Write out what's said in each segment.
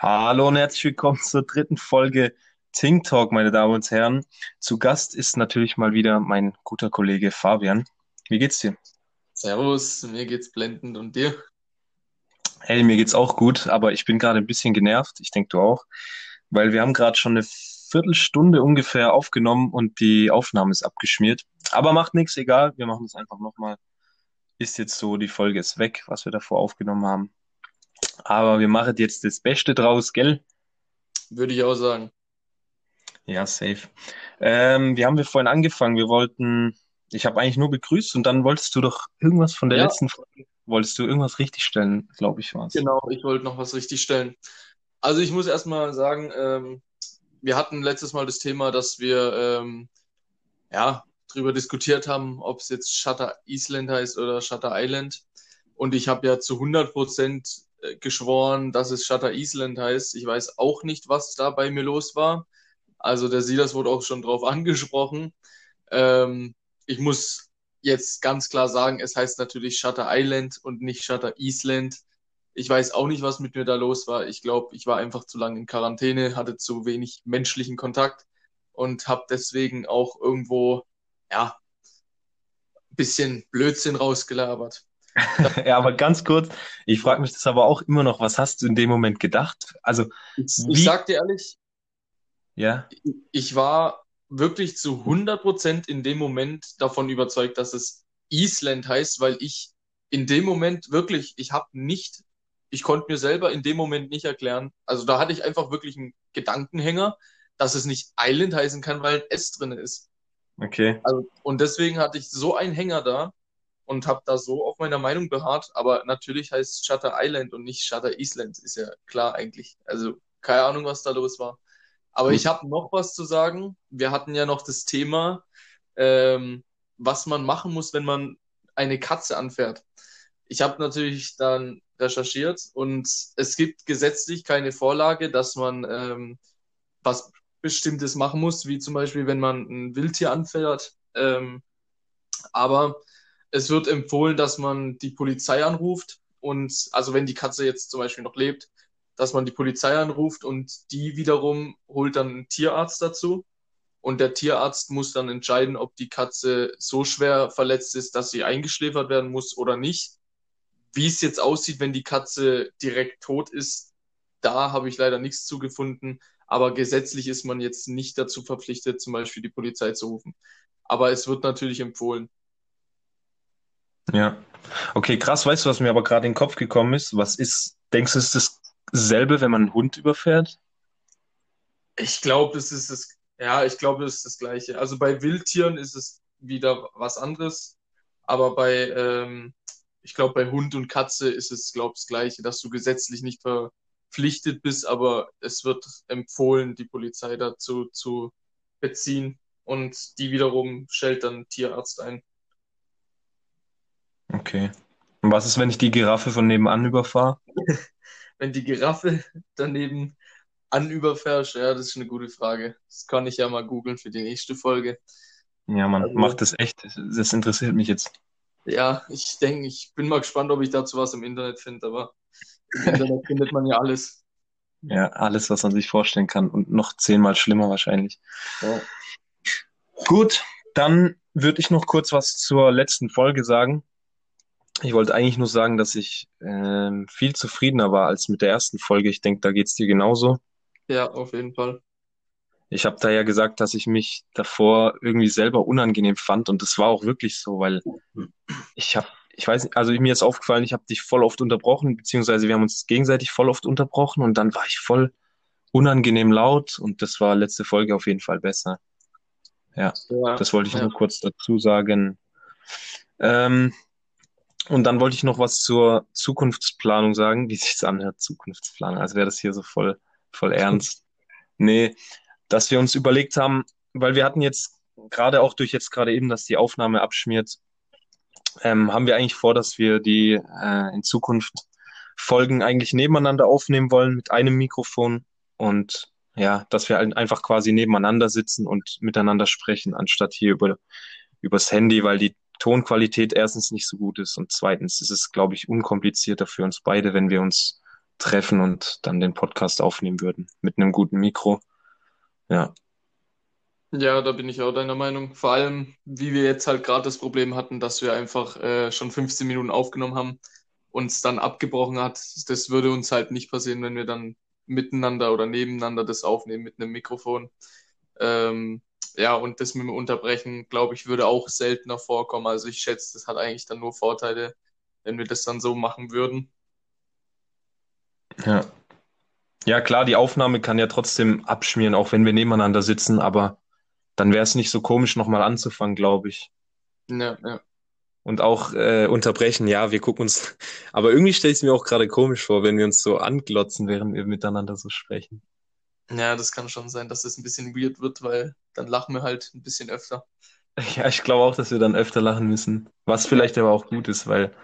Hallo und herzlich willkommen zur dritten Folge Ting Talk, meine Damen und Herren. Zu Gast ist natürlich mal wieder mein guter Kollege Fabian. Wie geht's dir? Servus, mir geht's blendend und dir? Hey, mir geht's auch gut, aber ich bin gerade ein bisschen genervt. Ich denke, du auch, weil wir haben gerade schon eine Viertelstunde ungefähr aufgenommen und die Aufnahme ist abgeschmiert. Aber macht nichts, egal. Wir machen es einfach nochmal. Ist jetzt so, die Folge ist weg, was wir davor aufgenommen haben. Aber wir machen jetzt das Beste draus, gell? Würde ich auch sagen. Ja, safe. Ähm, wie haben wir vorhin angefangen? Wir wollten, ich habe eigentlich nur begrüßt und dann wolltest du doch irgendwas von der Ja, letzten Folge, wolltest du irgendwas richtigstellen, glaube ich, war's. genau, ich wollte noch was richtig stellen. Also ich muss erstmal sagen, ähm, wir hatten letztes Mal das Thema, dass wir ähm, ja drüber diskutiert haben, ob es jetzt Shutter Island heißt oder Shutter Island. Und ich habe ja zu hundert Prozent geschworen, dass es Shutter Island heißt. Ich weiß auch nicht, was da bei mir los war. Also der Silas wurde auch schon drauf angesprochen. Ähm, ich muss jetzt ganz klar sagen, es heißt natürlich Shutter Island und nicht Shutter Island. Ich weiß auch nicht, was mit mir da los war. Ich glaube, ich war einfach zu lange in Quarantäne, hatte zu wenig menschlichen Kontakt und habe deswegen auch irgendwo, ja, ein bisschen Blödsinn rausgelabert. Ja, aber ganz kurz, ich frage mich das aber auch immer noch, was hast du in dem Moment gedacht? Also, Ich, ich wie, sag dir ehrlich, ja, ich war wirklich zu hundert Prozent in dem Moment davon überzeugt, dass es Island heißt, weil ich in dem Moment wirklich, ich habe nicht, ich konnte mir selber in dem Moment nicht erklären, also da hatte ich einfach wirklich einen Gedankenhänger, dass es nicht Island heißen kann, weil ein S drin ist. okay. Also, und deswegen hatte ich so einen Hänger da und habe da so auf meiner Meinung beharrt, aber natürlich heißt es Shutter Island und nicht Shutter Island, ist ja klar eigentlich. Also keine Ahnung, was da los war. Aber ich habe noch was zu sagen. Wir hatten ja noch das Thema, ähm, was man machen muss, wenn man eine Katze anfährt. Ich habe natürlich dann recherchiert und es gibt gesetzlich keine Vorlage, dass man ähm, was Bestimmtes machen muss, wie zum Beispiel, wenn man ein Wildtier anfährt. Ähm, aber es wird empfohlen, dass man die Polizei anruft und also wenn die Katze jetzt zum Beispiel noch lebt, dass man die Polizei anruft und die wiederum holt dann einen Tierarzt dazu und der Tierarzt muss dann entscheiden, ob die Katze so schwer verletzt ist, dass sie eingeschläfert werden muss oder nicht. Wie es jetzt aussieht, wenn die Katze direkt tot ist, da habe ich leider nichts zugefunden. Aber gesetzlich ist man jetzt nicht dazu verpflichtet, zum Beispiel die Polizei zu rufen. Aber es wird natürlich empfohlen. Ja. Okay, krass, weißt du, was mir aber gerade in den Kopf gekommen ist? Was ist, denkst du, ist dasselbe, wenn man einen Hund überfährt? Ich glaube, es ist das, ja, ich glaube, es ist das Gleiche. Also bei Wildtieren ist es wieder was anderes, aber bei, ähm, ich glaube, bei Hund und Katze ist es, glaube ich, das Gleiche, dass du gesetzlich nicht verpflichtet bist, aber es wird empfohlen, die Polizei dazu zu beziehen und die wiederum stellt dann Tierarzt ein. Okay. Und was ist, wenn ich die Giraffe von nebenan überfahre? Wenn die Giraffe daneben an überfährst, ja, das ist eine gute Frage. Das kann ich ja mal googeln für die nächste Folge. Ja, man, Also, macht das echt. Das, das interessiert mich jetzt. Ja, ich denke, ich bin mal gespannt, ob ich dazu was im Internet finde, aber im Internet findet man ja alles. Ja, alles, was man sich vorstellen kann und noch zehnmal schlimmer wahrscheinlich. Ja. Gut, dann würde ich noch kurz was zur letzten Folge sagen. Ich wollte eigentlich nur sagen, dass ich ähm, viel zufriedener war als mit der ersten Folge. Ich denke, da geht's dir genauso. Ja, auf jeden Fall. Ich habe da ja gesagt, dass ich mich davor irgendwie selber unangenehm fand und das war auch wirklich so, weil ich habe, ich weiß nicht, also mir ist aufgefallen, ich habe dich voll oft unterbrochen, beziehungsweise wir haben uns gegenseitig voll oft unterbrochen und dann war ich voll unangenehm laut und das war letzte Folge auf jeden Fall besser. Ja, Ja, das wollte ich ja. nur kurz dazu sagen. Ähm, und dann wollte ich noch was zur Zukunftsplanung sagen, wie sich's anhört, Zukunftsplanung, als wäre das hier so voll, voll ernst. Nee, dass wir uns überlegt haben, weil wir hatten jetzt gerade auch durch jetzt gerade eben, dass die Aufnahme abschmiert, ähm, haben wir eigentlich vor, dass wir die äh, in Zukunft Folgen eigentlich nebeneinander aufnehmen wollen mit einem Mikrofon und ja, dass wir halt einfach quasi nebeneinander sitzen und miteinander sprechen, anstatt hier über übers Handy, weil die Tonqualität erstens nicht so gut ist und zweitens ist es, glaube ich, unkomplizierter für uns beide, wenn wir uns treffen und dann den Podcast aufnehmen würden mit einem guten Mikro. Ja. Ja, da bin ich auch deiner Meinung. Vor allem, wie wir jetzt halt gerade das Problem hatten, dass wir einfach äh, schon 15 Minuten aufgenommen haben, uns dann abgebrochen hat. Das würde uns halt nicht passieren, wenn wir dann miteinander oder nebeneinander das aufnehmen mit einem Mikrofon. Ähm, ja, und das mit dem Unterbrechen, glaube ich, würde auch seltener vorkommen. Also ich schätze, das hat eigentlich dann nur Vorteile, wenn wir das dann so machen würden. Ja. Ja, klar, die Aufnahme kann ja trotzdem abschmieren, auch wenn wir nebeneinander sitzen, aber dann wäre es nicht so komisch, nochmal anzufangen, glaube ich. Ja, ja. Und auch äh, unterbrechen, ja, wir gucken uns. Aber irgendwie stelle ich es mir auch gerade komisch vor, wenn wir uns so anglotzen, während wir miteinander so sprechen. Ja, das kann schon sein, dass es das ein bisschen weird wird, weil dann lachen wir halt ein bisschen öfter. Ja, ich glaube auch, dass wir dann öfter lachen müssen. Was vielleicht aber auch gut ist, weil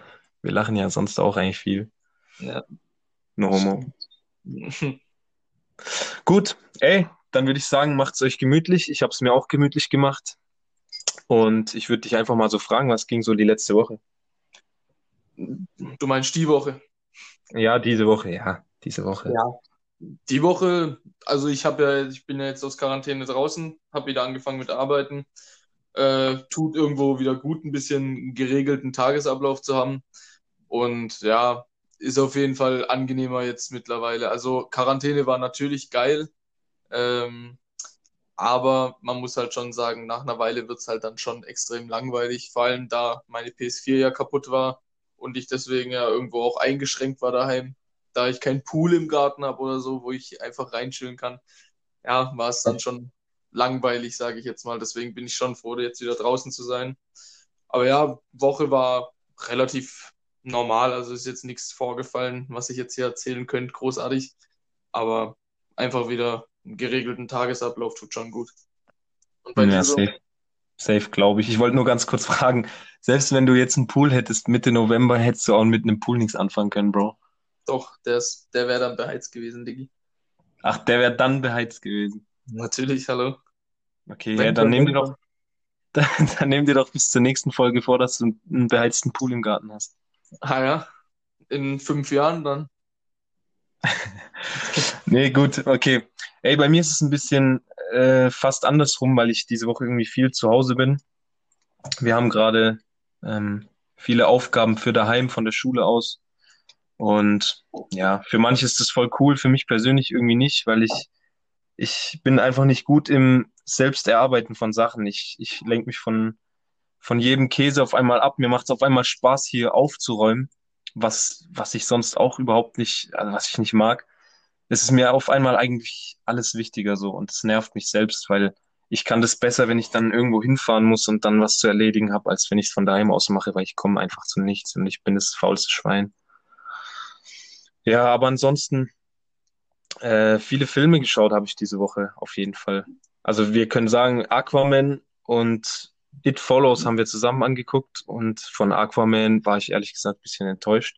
wir lachen ja sonst auch eigentlich viel. Ja. No homo. Gut, ey, dann würde ich sagen, macht's euch gemütlich. Ich habe es mir auch gemütlich gemacht. Und ich würde dich einfach mal so fragen, was ging so die letzte Woche? Du meinst die Woche? Ja, diese Woche, ja, diese Woche. Ja. Die Woche, also ich habe ja, ich bin ja jetzt aus Quarantäne draußen, habe wieder angefangen mit Arbeiten. Äh, tut irgendwo wieder gut, ein bisschen geregelten Tagesablauf zu haben. Und ja, ist auf jeden Fall angenehmer jetzt mittlerweile. Also Quarantäne war natürlich geil, ähm, aber man muss halt schon sagen, nach einer Weile wird es halt dann schon extrem langweilig, vor allem da meine PS4 ja kaputt war und ich deswegen ja irgendwo auch eingeschränkt war daheim, da ich keinen Pool im Garten habe oder so, wo ich einfach reinchillen kann. Ja, war es dann schon langweilig, sage ich jetzt mal. Deswegen bin ich schon froh, jetzt wieder draußen zu sein. Aber ja, Woche war relativ normal, also ist jetzt nichts vorgefallen, was ich jetzt hier erzählen könnte, großartig. Aber einfach wieder einen geregelten Tagesablauf tut schon gut. Und bei ja, dir so? safe, safe glaube ich. Ich wollte nur ganz kurz fragen, selbst wenn du jetzt einen Pool hättest Mitte November, hättest du auch mit einem Pool nichts anfangen können, Bro. Doch, der, der wäre dann beheizt gewesen, Diggi. Ach, der wäre dann beheizt gewesen. Natürlich, hallo. Okay, ja, dann nehm dir doch, dann, dann nimm dir doch bis zur nächsten Folge vor, dass du einen beheizten Pool im Garten hast. Ah ja, in fünf Jahren dann. nee, gut, okay. Ey, bei mir ist es ein bisschen äh, fast andersrum, weil ich diese Woche irgendwie viel zu Hause bin. Wir haben gerade ähm, viele Aufgaben für daheim von der Schule aus. Und ja, für manche ist das voll cool, für mich persönlich irgendwie nicht, weil ich, ich bin einfach nicht gut im Selbsterarbeiten von Sachen. Ich, ich lenke mich von, von jedem Käse auf einmal ab. Mir macht es auf einmal Spaß, hier aufzuräumen, was, was ich sonst auch überhaupt nicht, also was ich nicht mag es ist mir auf einmal eigentlich alles wichtiger so und es nervt mich selbst, weil ich kann das besser, wenn ich dann irgendwo hinfahren muss und dann was zu erledigen habe, als wenn ich es von daheim aus mache, weil ich komme einfach zu nichts und ich bin das faulste Schwein. Ja, aber ansonsten äh, viele Filme geschaut habe ich diese Woche auf jeden Fall. Also wir können sagen, Aquaman und It Follows haben wir zusammen angeguckt und von Aquaman war ich ehrlich gesagt ein bisschen enttäuscht.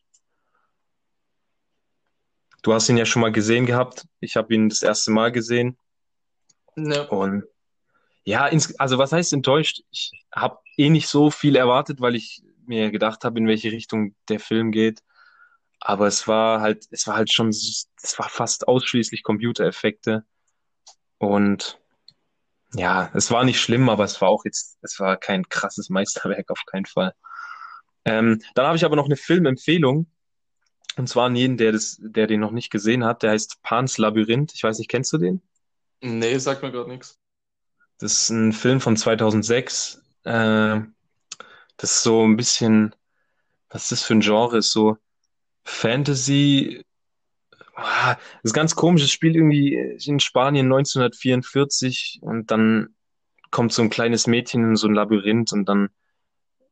Du hast ihn ja schon mal gesehen gehabt. Ich habe ihn das erste Mal gesehen. Ja. Und ja, ins, also was heißt enttäuscht? Ich habe eh nicht so viel erwartet, weil ich mir gedacht habe, in welche Richtung der Film geht. Aber es war halt, es war halt schon, es war fast ausschließlich Computereffekte. Und ja, es war nicht schlimm, aber es war auch jetzt, es war kein krasses Meisterwerk auf keinen Fall. Ähm, dann habe ich aber noch eine Filmempfehlung. Und zwar an jeden, der, das, der den noch nicht gesehen hat. Der heißt Pans Labyrinth. Ich weiß nicht, kennst du den? Nee, sagt mir gerade nichts. Das ist ein Film von 2006. Äh, das ist so ein bisschen, was ist das für ein Genre? Ist so Fantasy. Ah, das ist ganz komisch. Es spielt irgendwie in Spanien 1944 und dann kommt so ein kleines Mädchen in so ein Labyrinth und dann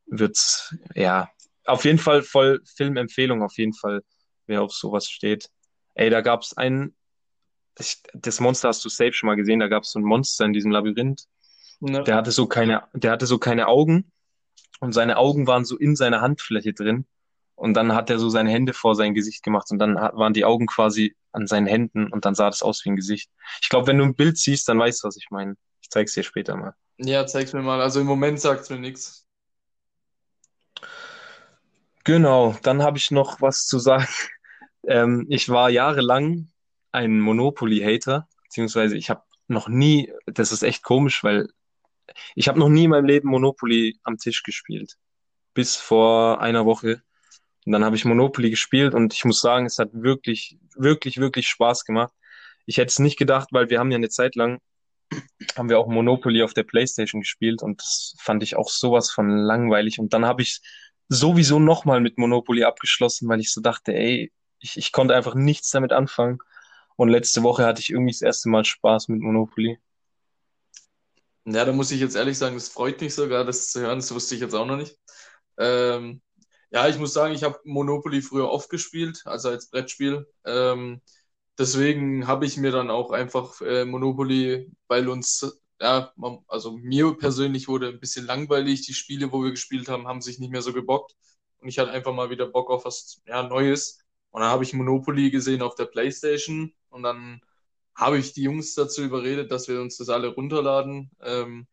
wird's, ja, auf jeden Fall voll Filmempfehlung, auf jeden Fall wer auf sowas steht. Ey, da gab es einen, das Monster hast du safe schon mal gesehen, da gab es so ein Monster in diesem Labyrinth. Ja. Der hatte so keine, der hatte so keine Augen und seine Augen waren so in seiner Handfläche drin. Und dann hat er so seine Hände vor sein Gesicht gemacht und dann waren die Augen quasi an seinen Händen und dann sah das aus wie ein Gesicht. Ich glaube, wenn du ein Bild siehst, dann weißt du, was ich meine. Ich zeig's dir später mal. Ja, zeig's mir mal. Also im Moment sagt's mir nichts. Genau, dann habe ich noch was zu sagen Ähm, ich war jahrelang ein Monopoly-Hater, beziehungsweise ich habe noch nie, das ist echt komisch, weil ich habe noch nie in meinem Leben Monopoly am Tisch gespielt. Bis vor einer Woche. Und dann habe ich Monopoly gespielt und ich muss sagen, es hat wirklich, wirklich, wirklich Spaß gemacht. Ich hätte es nicht gedacht, weil wir haben ja eine Zeit lang, haben wir auch Monopoly auf der Playstation gespielt und das fand ich auch sowas von langweilig. Und dann habe ich sowieso nochmal mit Monopoly abgeschlossen, weil ich so dachte, ey, ich, ich konnte einfach nichts damit anfangen. Und letzte Woche hatte ich irgendwie das erste Mal Spaß mit Monopoly. Ja, da muss ich jetzt ehrlich sagen, es freut mich sogar, das zu hören. Das wusste ich jetzt auch noch nicht. Ähm, ja, ich muss sagen, ich habe Monopoly früher oft gespielt, also als Brettspiel. Ähm, deswegen habe ich mir dann auch einfach äh, Monopoly, weil uns, ja, also mir persönlich wurde ein bisschen langweilig. Die Spiele, wo wir gespielt haben, haben sich nicht mehr so gebockt. Und ich hatte einfach mal wieder Bock auf was ja, Neues. Und dann habe ich Monopoly gesehen auf der Playstation und dann habe ich die Jungs dazu überredet, dass wir uns das alle runterladen. Ähm,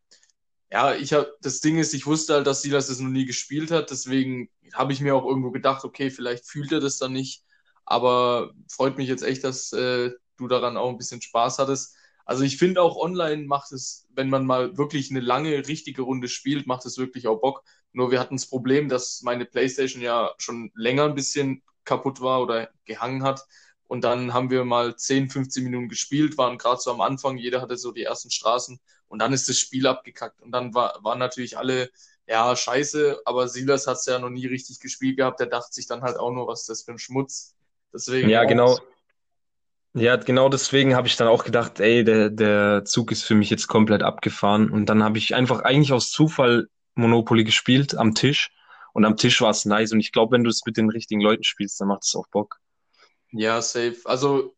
ja, ich habe, das Ding ist, ich wusste halt, dass Silas das noch nie gespielt hat, deswegen habe ich mir auch irgendwo gedacht, okay, vielleicht fühlt er das dann nicht, aber freut mich jetzt echt, dass äh, du daran auch ein bisschen Spaß hattest. Also ich finde auch online macht es, wenn man mal wirklich eine lange, richtige Runde spielt, macht es wirklich auch Bock. Nur wir hatten das Problem, dass meine Playstation ja schon länger ein bisschen kaputt war oder gehangen hat. Und dann haben wir mal 10, 15 Minuten gespielt, waren gerade so am Anfang, jeder hatte so die ersten Straßen und dann ist das Spiel abgekackt. Und dann war, waren natürlich alle, ja, scheiße, aber Silas hat es ja noch nie richtig gespielt gehabt, der dachte sich dann halt auch nur, was ist das für ein Schmutz. Deswegen. Ja, genau. Ja, genau deswegen habe ich dann auch gedacht, ey, der, der Zug ist für mich jetzt komplett abgefahren. Und dann habe ich einfach eigentlich aus Zufall Monopoly gespielt am Tisch. Und am Tisch war es nice. Und ich glaube, wenn du es mit den richtigen Leuten spielst, dann macht es auch Bock. Ja, safe. Also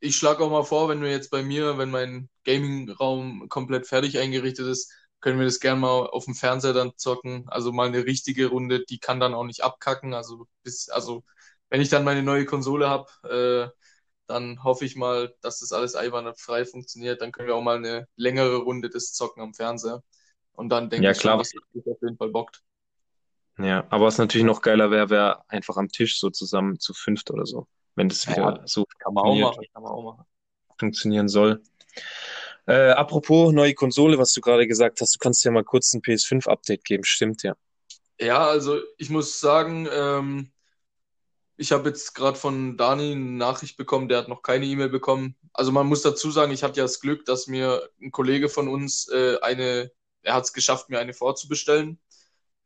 ich schlage auch mal vor, wenn wir jetzt bei mir, wenn mein Gaming-Raum komplett fertig eingerichtet ist, können wir das gerne mal auf dem Fernseher dann zocken. Also mal eine richtige Runde, die kann dann auch nicht abkacken. Also bis, also wenn ich dann meine neue Konsole habe, äh, dann hoffe ich mal, dass das alles einwandfrei funktioniert. Dann können wir auch mal eine längere Runde des Zocken am Fernseher. Und dann denke Ja, ich schon, klar. dass das auf jeden Fall bockt. Ja, aber was natürlich noch geiler wäre, wäre einfach am Tisch so zusammen zu fünft oder so, wenn das Ja, wieder so kann man auch machen, kann man auch machen. funktionieren soll. Äh, apropos neue Konsole, was du gerade gesagt hast, du kannst ja mal kurz ein PS5-Update geben, stimmt ja. Ja, also ich muss sagen, ähm, ich habe jetzt gerade von Dani eine Nachricht bekommen, der hat noch keine E-Mail bekommen. Also man muss dazu sagen, ich hatte ja das Glück, dass mir ein Kollege von uns äh, eine, er hat es geschafft, mir eine vorzubestellen.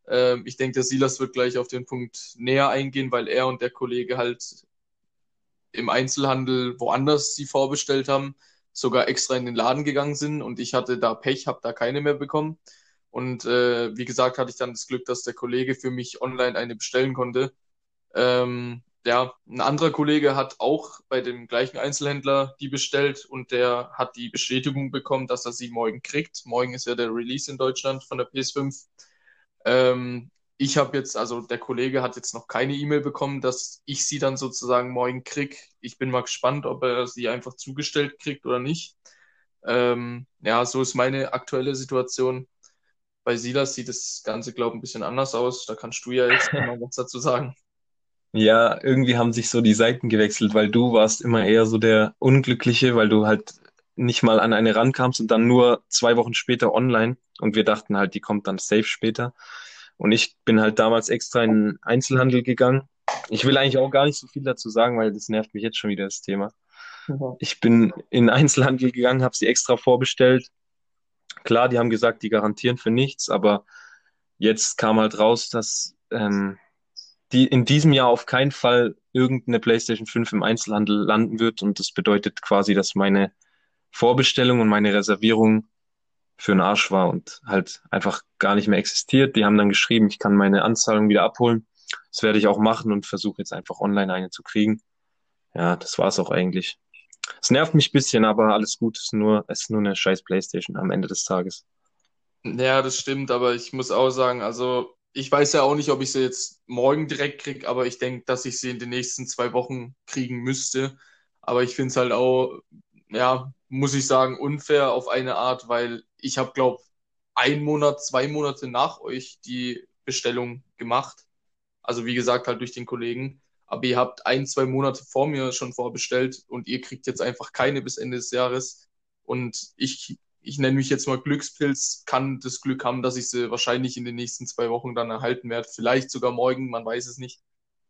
Ähm, ich denke, der Silas wird gleich auf den Punkt näher eingehen, weil er und der Kollege halt im Einzelhandel woanders sie vorbestellt haben, sogar extra in den Laden gegangen sind und ich hatte da Pech, habe da keine mehr bekommen. Und äh, wie gesagt, hatte ich dann das Glück, dass der Kollege für mich online eine bestellen konnte. Ähm, ja, ein anderer Kollege hat auch bei dem gleichen Einzelhändler die bestellt und der hat die Bestätigung bekommen, dass er sie morgen kriegt. Morgen ist ja der Release in Deutschland von der PS5. Ähm, ich habe jetzt, also der Kollege hat jetzt noch keine E-Mail bekommen, dass ich sie dann sozusagen morgen krieg. Ich bin mal gespannt, ob er sie einfach zugestellt kriegt oder nicht. Ähm, ja, so ist meine aktuelle Situation. Bei Silas sieht das Ganze, glaube ich, ein bisschen anders aus. Da kannst du ja jetzt mal was dazu sagen. Ja, irgendwie haben sich so die Seiten gewechselt, weil du warst immer eher so der Unglückliche, weil du halt nicht mal an eine rankamst und dann nur zwei Wochen später online und wir dachten halt, die kommt dann safe später. Und ich bin halt damals extra in Einzelhandel gegangen. Ich will eigentlich auch gar nicht so viel dazu sagen, weil das nervt mich jetzt schon wieder das Thema. Ich bin in den Einzelhandel gegangen, habe sie extra vorbestellt. Klar, die haben gesagt, die garantieren für nichts, aber jetzt kam halt raus, dass ähm, die in diesem Jahr auf keinen Fall irgendeine PlayStation 5 im Einzelhandel landen wird. Und das bedeutet quasi, dass meine Vorbestellung und meine Reservierung für einen Arsch war und halt einfach gar nicht mehr existiert. Die haben dann geschrieben, ich kann meine Anzahlung wieder abholen. Das werde ich auch machen und versuche jetzt einfach online eine zu kriegen. Ja, das war's auch eigentlich. Es nervt mich bisschen, aber alles gut. Es ist nur, es ist nur eine scheiß Playstation am Ende des Tages. Ja, das stimmt, aber ich muss auch sagen, also ich weiß ja auch nicht, ob ich sie jetzt morgen direkt kriege, aber ich denke, dass ich sie in den nächsten zwei Wochen kriegen müsste. Aber ich finde es halt auch, ja, muss ich sagen, unfair auf eine Art, weil ich habe, glaube ein Monat, zwei Monate nach euch die Bestellung gemacht. Also wie gesagt, halt durch den Kollegen. aber ihr habt ein, zwei Monate vor mir schon vorbestellt und ihr kriegt jetzt einfach keine bis Ende des Jahres. Und ich, ich nenne mich jetzt mal Glückspilz, kann das Glück haben, dass ich sie wahrscheinlich in den nächsten zwei Wochen dann erhalten werde. Vielleicht sogar morgen, man weiß es nicht.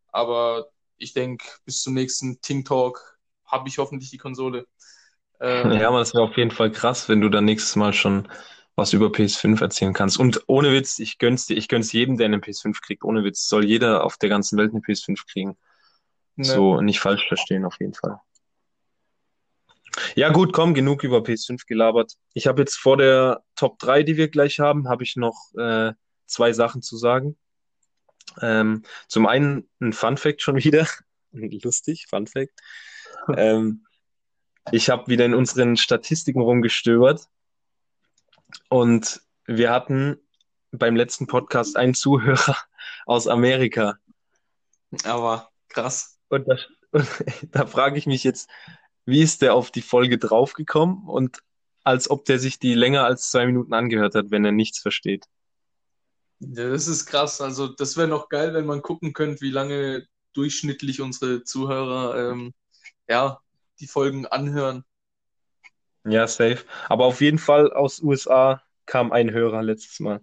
Aber ich denke, bis zum nächsten Ting Talk habe ich hoffentlich die Konsole. Ähm, ja, aber das wäre auf jeden Fall krass, wenn du dann nächstes Mal schon was über PS5 erzählen kannst. Und ohne Witz, ich gönn's dir, ich gönn's jedem, der eine PS5 kriegt. Ohne Witz, soll jeder auf der ganzen Welt eine PS5 kriegen. Ne. So nicht falsch verstehen, auf jeden Fall. Ja, gut, komm, genug über PS5 gelabert. Ich habe jetzt vor der Top 3, die wir gleich haben, habe ich noch äh, zwei Sachen zu sagen. Ähm, zum einen ein Fun Fact schon wieder. Lustig, Fun Fact. ähm, ich habe wieder in unseren Statistiken rumgestöbert und wir hatten beim letzten Podcast einen Zuhörer aus Amerika. Aber krass. Und da, und da frage ich mich jetzt, wie ist der auf die Folge draufgekommen und als ob der sich die länger als zwei Minuten angehört hat, wenn er nichts versteht. Ja, das ist krass. Also das wäre noch geil, wenn man gucken könnte, wie lange durchschnittlich unsere Zuhörer ähm, ja, die Folgen anhören. Ja, safe. Aber auf jeden Fall aus USA kam ein Hörer letztes Mal.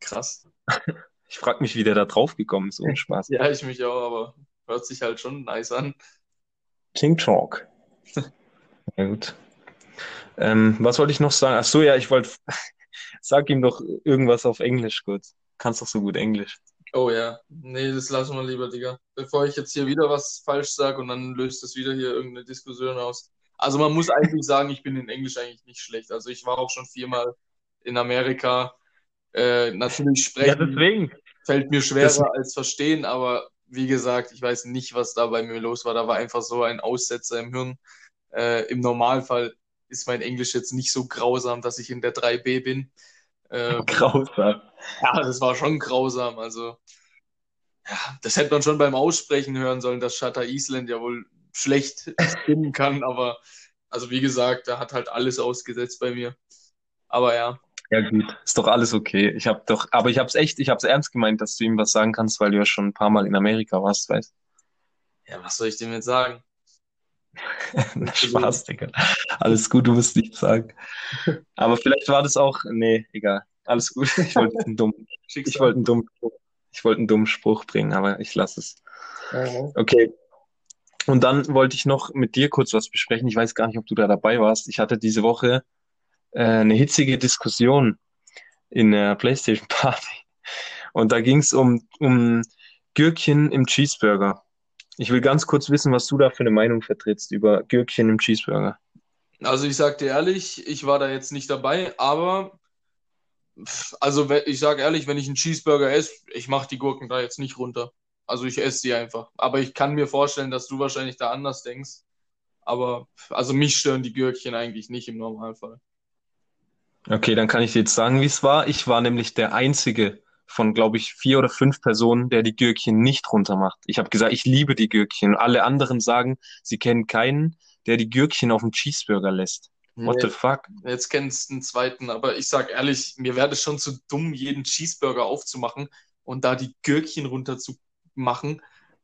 Krass. Ich frage mich, wie der da drauf gekommen ist. Ohne Spaß. ja, ich mich auch, aber hört sich halt schon nice an. King Talk. ja, gut. Ähm, was wollte ich noch sagen? Ach so, ja, ich wollte. Sag ihm doch irgendwas auf Englisch kurz. Kannst doch so gut Englisch. Oh ja. Nee, das lassen wir lieber, Digga. Bevor ich jetzt hier wieder was falsch sage und dann löst es wieder hier irgendeine Diskussion aus. Also man muss eigentlich sagen, ich bin in Englisch eigentlich nicht schlecht. Also ich war auch schon viermal in Amerika. Äh, natürlich sprechen ja, deswegen. fällt mir schwerer deswegen. als verstehen, aber wie gesagt, ich weiß nicht, was da bei mir los war. Da war einfach so ein Aussetzer im Hirn. Äh, Im Normalfall ist mein Englisch jetzt nicht so grausam, dass ich in der 3b bin. Äh, grausam. Ja, das war schon grausam. Also, ja, das hätte man schon beim Aussprechen hören sollen, dass Shutter Island ja wohl schlecht stimmen kann, aber also wie gesagt, da hat halt alles ausgesetzt bei mir. Aber ja. Ja gut, ist doch alles okay. Ich habe doch, aber ich habe es echt, ich habe es ernst gemeint, dass du ihm was sagen kannst, weil du ja schon ein paar Mal in Amerika warst, weißt? Ja, was soll ich dem jetzt sagen? Spaß, Digga. Alles gut, du musst nichts sagen. Aber vielleicht war das auch, nee, egal. Alles gut. Ich wollte einen dummen, ich wollte einen dummen, ich wollte einen dummen Spruch bringen, aber ich lasse es. Okay, und dann wollte ich noch mit dir kurz was besprechen. Ich weiß gar nicht, ob du da dabei warst. Ich hatte diese Woche äh, eine hitzige Diskussion in der PlayStation Party. Und da ging es um, um Gürkchen im Cheeseburger. Ich will ganz kurz wissen, was du da für eine Meinung vertrittst über Gürkchen im Cheeseburger. Also ich sag dir ehrlich, ich war da jetzt nicht dabei, aber also ich sage ehrlich, wenn ich einen Cheeseburger esse, ich mache die Gurken da jetzt nicht runter. Also ich esse sie einfach. Aber ich kann mir vorstellen, dass du wahrscheinlich da anders denkst. Aber also mich stören die Gürkchen eigentlich nicht im Normalfall. Okay, dann kann ich dir jetzt sagen, wie es war. Ich war nämlich der Einzige von, glaube ich, vier oder fünf Personen, der die Gürkchen nicht runter macht. Ich habe gesagt, ich liebe die Gürkchen. Alle anderen sagen, sie kennen keinen, der die Gürkchen auf dem Cheeseburger lässt. What the fuck? Jetzt kennst du einen zweiten, aber ich sag ehrlich, mir wäre es schon zu dumm, jeden Cheeseburger aufzumachen und da die Gürkchen runter zu machen.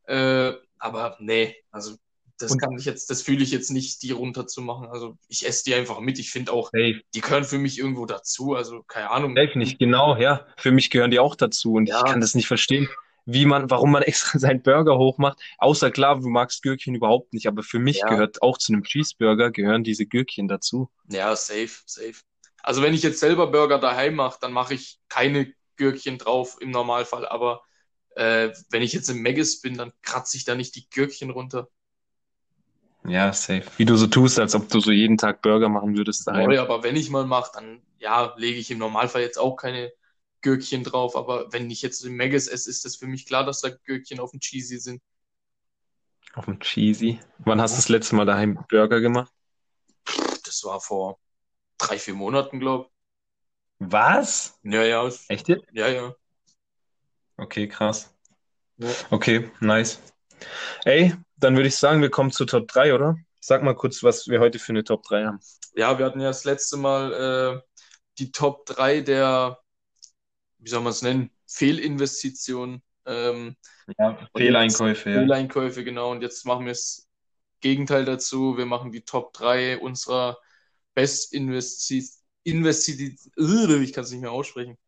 Äh, aber nee, also das kann ich jetzt, das fühle ich jetzt nicht, die runterzumachen. Also ich esse die einfach mit. Ich finde auch, hey. die gehören für mich irgendwo dazu. Also keine Ahnung. Safe nicht, genau, ja. Für mich gehören die auch dazu und ja. ich kann das nicht verstehen, wie man, warum man extra seinen Burger hochmacht. Außer klar, du magst Gürkchen überhaupt nicht, aber für mich ja. gehört auch zu einem Cheeseburger gehören diese Gürkchen dazu. Ja, safe, safe. Also wenn ich jetzt selber Burger daheim mache, dann mache ich keine Gürkchen drauf im Normalfall, aber äh, wenn ich jetzt im Megas bin, dann kratze ich da nicht die Gürkchen runter. Ja, safe. Wie du so tust, als ob du so jeden Tag Burger machen würdest daheim. Ja, aber wenn ich mal mache, dann ja, lege ich im Normalfall jetzt auch keine Gürkchen drauf. Aber wenn ich jetzt im Megas esse, ist das für mich klar, dass da Gürkchen auf dem Cheesy sind. Auf dem Cheesy? Wann hast du das letzte Mal daheim Burger gemacht? Das war vor drei, vier Monaten, glaube Was? Ja, ja. Echt jetzt? Ja, ja. Okay, krass. Ja. Okay, nice. Ey, dann würde ich sagen, wir kommen zur Top 3, oder? Sag mal kurz, was wir heute für eine Top 3 haben. Ja, wir hatten ja das letzte Mal äh, die Top 3 der, wie soll man es nennen, Fehlinvestitionen Ähm, ja, Fehleinkäufe, ja. Fehleinkäufe, genau. Und jetzt machen wir das Gegenteil dazu. Wir machen die Top 3 unserer Bestinvesti Investi ich kann es nicht mehr aussprechen.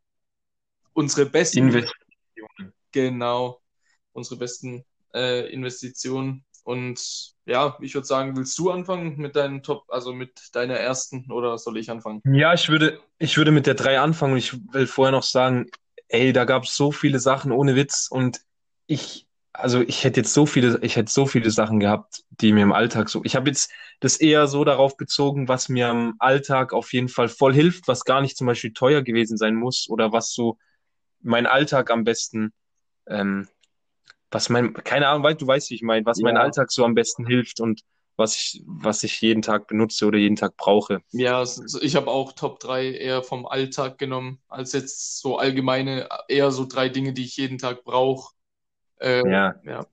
Unsere besten Investitionen. Genau. Unsere besten äh, Investitionen. Und ja, ich würde sagen, willst du anfangen mit deinen Top, also mit deiner ersten oder soll ich anfangen? Ja, ich würde, ich würde mit der 3 anfangen ich will vorher noch sagen, ey, da gab es so viele Sachen ohne Witz und ich, also ich hätte jetzt so viele, ich hätte so viele Sachen gehabt, die mir im Alltag so. Ich habe jetzt das eher so darauf bezogen, was mir im Alltag auf jeden Fall voll hilft, was gar nicht zum Beispiel teuer gewesen sein muss oder was so mein Alltag am besten, ähm, was mein, keine Ahnung, weil du weißt, wie ich meine, was ja. mein Alltag so am besten hilft und was ich, was ich jeden Tag benutze oder jeden Tag brauche. Ja, ich habe auch Top 3 eher vom Alltag genommen, als jetzt so allgemeine, eher so drei Dinge, die ich jeden Tag brauche. Äh, ja. ja.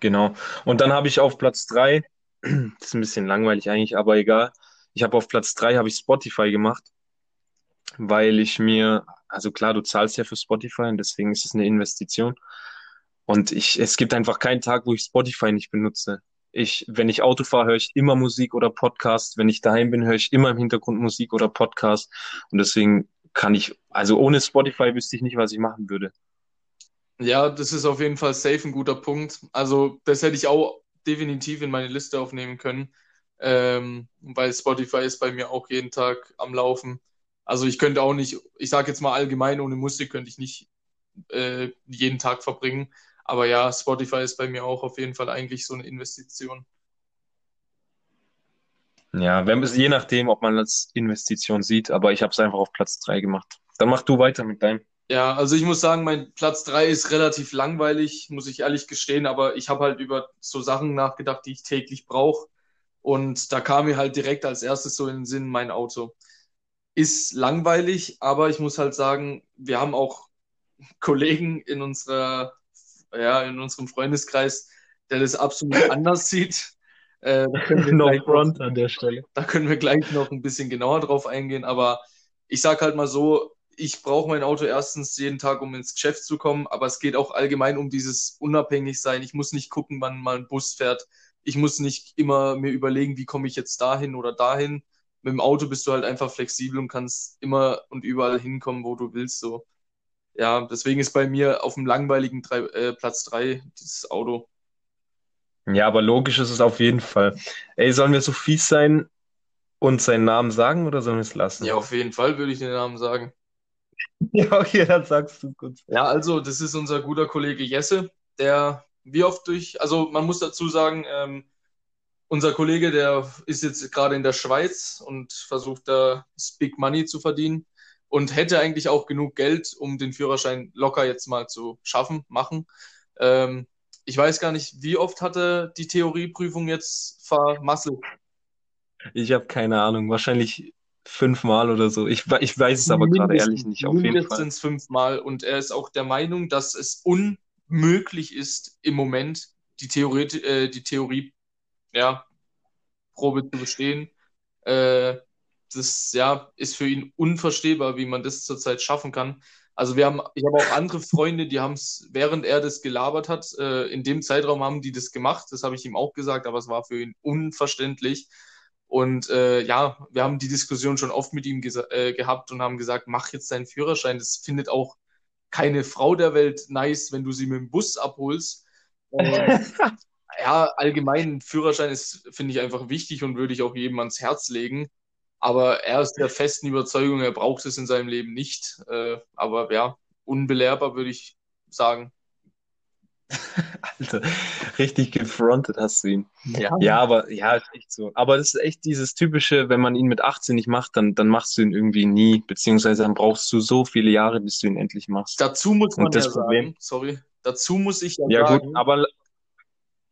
Genau. Und dann habe ich auf Platz 3, das ist ein bisschen langweilig eigentlich, aber egal. Ich habe auf Platz 3 habe ich Spotify gemacht, weil ich mir, also klar, du zahlst ja für Spotify und deswegen ist es eine Investition. Und ich, es gibt einfach keinen Tag, wo ich Spotify nicht benutze. Ich, wenn ich Auto fahre, höre ich immer Musik oder Podcast. Wenn ich daheim bin, höre ich immer im Hintergrund Musik oder Podcast. Und deswegen kann ich, also ohne Spotify wüsste ich nicht, was ich machen würde. Ja, das ist auf jeden Fall safe ein guter Punkt. Also, das hätte ich auch definitiv in meine Liste aufnehmen können, ähm, weil Spotify ist bei mir auch jeden Tag am Laufen. Also, ich könnte auch nicht, ich sage jetzt mal allgemein, ohne Musik könnte ich nicht äh, jeden Tag verbringen. Aber ja, Spotify ist bei mir auch auf jeden Fall eigentlich so eine Investition. Ja, wenn, je nachdem, ob man als Investition sieht, aber ich habe es einfach auf Platz 3 gemacht. Dann mach du weiter mit deinem. Ja, also ich muss sagen, mein Platz 3 ist relativ langweilig, muss ich ehrlich gestehen, aber ich habe halt über so Sachen nachgedacht, die ich täglich brauche. Und da kam mir halt direkt als erstes so in den Sinn mein Auto. Ist langweilig, aber ich muss halt sagen, wir haben auch Kollegen in unserer ja, in unserem Freundeskreis, der das absolut anders sieht. Äh, no front noch, an der Stelle. Da können wir gleich noch ein bisschen genauer drauf eingehen, aber ich sage halt mal so, ich brauche mein Auto erstens jeden Tag, um ins Geschäft zu kommen, aber es geht auch allgemein um dieses Unabhängigsein. Ich muss nicht gucken, wann mal ein Bus fährt. Ich muss nicht immer mir überlegen, wie komme ich jetzt dahin oder dahin. Mit dem Auto bist du halt einfach flexibel und kannst immer und überall hinkommen, wo du willst. So ja, deswegen ist bei mir auf dem langweiligen drei, äh, Platz 3 dieses Auto. Ja, aber logisch ist es auf jeden Fall. Ey, sollen wir so fies sein und seinen Namen sagen oder sollen wir es lassen? Ja, auf jeden Fall würde ich den Namen sagen. Ja, okay, dann sagst du kurz. Ja, also, das ist unser guter Kollege Jesse, der wie oft durch, also man muss dazu sagen, ähm, unser Kollege, der ist jetzt gerade in der Schweiz und versucht da das Big Money zu verdienen und hätte eigentlich auch genug Geld, um den Führerschein locker jetzt mal zu schaffen, machen. Ähm, ich weiß gar nicht, wie oft hatte die Theorieprüfung jetzt vermasselt? Ich habe keine Ahnung, wahrscheinlich fünfmal oder so. Ich, ich weiß es aber gerade ehrlich nicht. Auf jeden Fall. Mindestens fünfmal. Und er ist auch der Meinung, dass es unmöglich ist, im Moment die Theorie, äh, die Theorie, ja, Probe zu bestehen. Äh, das ja, ist für ihn unvorstellbar, wie man das zurzeit schaffen kann. Also wir haben, ich habe auch andere Freunde, die haben es, während er das gelabert hat, äh, in dem Zeitraum haben die das gemacht. Das habe ich ihm auch gesagt, aber es war für ihn unverständlich. Und äh, ja, wir haben die Diskussion schon oft mit ihm äh, gehabt und haben gesagt, mach jetzt deinen Führerschein. Das findet auch keine Frau der Welt nice, wenn du sie mit dem Bus abholst. ja, allgemein Führerschein ist, finde ich einfach wichtig und würde ich auch jedem ans Herz legen. Aber er ist der festen Überzeugung, er braucht es in seinem Leben nicht. Äh, aber ja, unbelehrbar würde ich sagen. Alter, richtig gefrontet hast du ihn. Ja. ja, aber ja, ist echt so. Aber das ist echt dieses typische, wenn man ihn mit 18 nicht macht, dann, dann machst du ihn irgendwie nie, beziehungsweise dann brauchst du so viele Jahre, bis du ihn endlich machst. Dazu muss man das ja Problem, sagen, sorry, dazu muss ich ja, ja sagen. Ja gut, aber,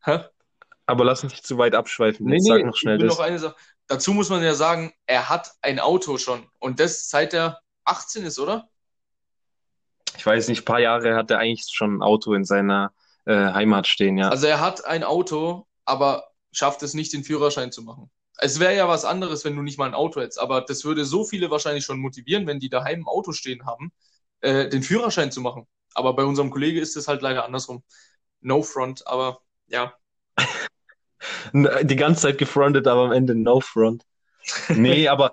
Hä? Aber lass uns nicht zu weit abschweifen. Nee, nee, sag noch schnell ich will das. Noch eine Sache. Dazu muss man ja sagen, er hat ein Auto schon. Und das seit er 18 ist, oder? Ich weiß nicht, ein paar Jahre hat er eigentlich schon ein Auto in seiner äh, Heimat stehen, ja. Also er hat ein Auto, aber schafft es nicht, den Führerschein zu machen. Es wäre ja was anderes, wenn du nicht mal ein Auto hättest, aber das würde so viele wahrscheinlich schon motivieren, wenn die daheim ein Auto stehen haben, äh, den Führerschein zu machen. Aber bei unserem Kollege ist es halt leider andersrum. No front, aber ja. Die ganze Zeit gefrontet, aber am Ende no front. Nee, aber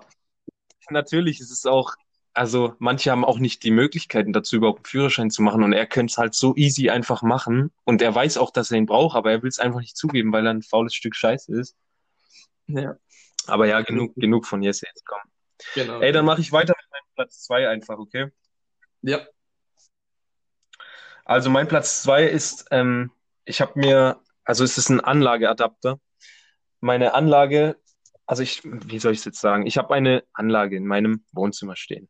natürlich ist es auch, also manche haben auch nicht die Möglichkeiten dazu, überhaupt einen Führerschein zu machen und er könnte es halt so easy einfach machen und er weiß auch, dass er ihn braucht, aber er will es einfach nicht zugeben, weil er ein faules Stück Scheiße ist. Ja. Aber ja, genug, genug von Yes, jetzt komm. Genau. Ey, dann mache ich weiter mit meinem Platz 2 einfach, okay? Ja. Also mein Platz 2 ist, ähm, ich habe mir, also es ist ein Anlageadapter. Meine Anlage, also ich, wie soll ich es jetzt sagen? Ich habe eine Anlage in meinem Wohnzimmer stehen.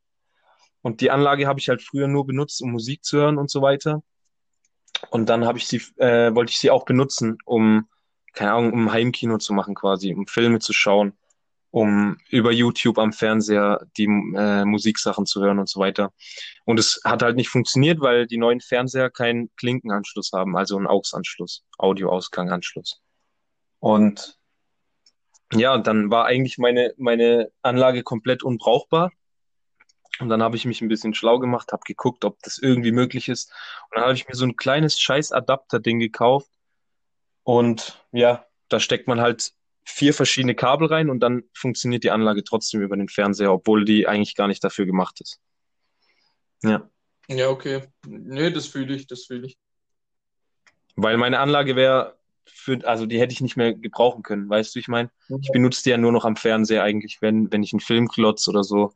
Und die Anlage habe ich halt früher nur benutzt, um Musik zu hören und so weiter. Und dann habe ich sie, äh, wollte ich sie auch benutzen, um, keine Ahnung, um Heimkino zu machen quasi, um Filme zu schauen, um über YouTube am Fernseher die äh, Musiksachen zu hören und so weiter. Und es hat halt nicht funktioniert, weil die neuen Fernseher keinen Klinkenanschluss haben, also einen AUX-Anschluss, Audioausgang-Anschluss. Und ja, dann war eigentlich meine, meine Anlage komplett unbrauchbar. Und dann habe ich mich ein bisschen schlau gemacht, habe geguckt, ob das irgendwie möglich ist. Und dann habe ich mir so ein kleines scheiß Adapter-Ding gekauft. Und ja, da steckt man halt vier verschiedene Kabel rein und dann funktioniert die Anlage trotzdem über den Fernseher, obwohl die eigentlich gar nicht dafür gemacht ist. Ja. Ja, okay. Nee, das fühle ich, das fühle ich. Weil meine Anlage wäre für, also die hätte ich nicht mehr gebrauchen können, weißt du, ich meine? Ich benutze die ja nur noch am Fernseher eigentlich, wenn, wenn ich einen Film klotz oder so.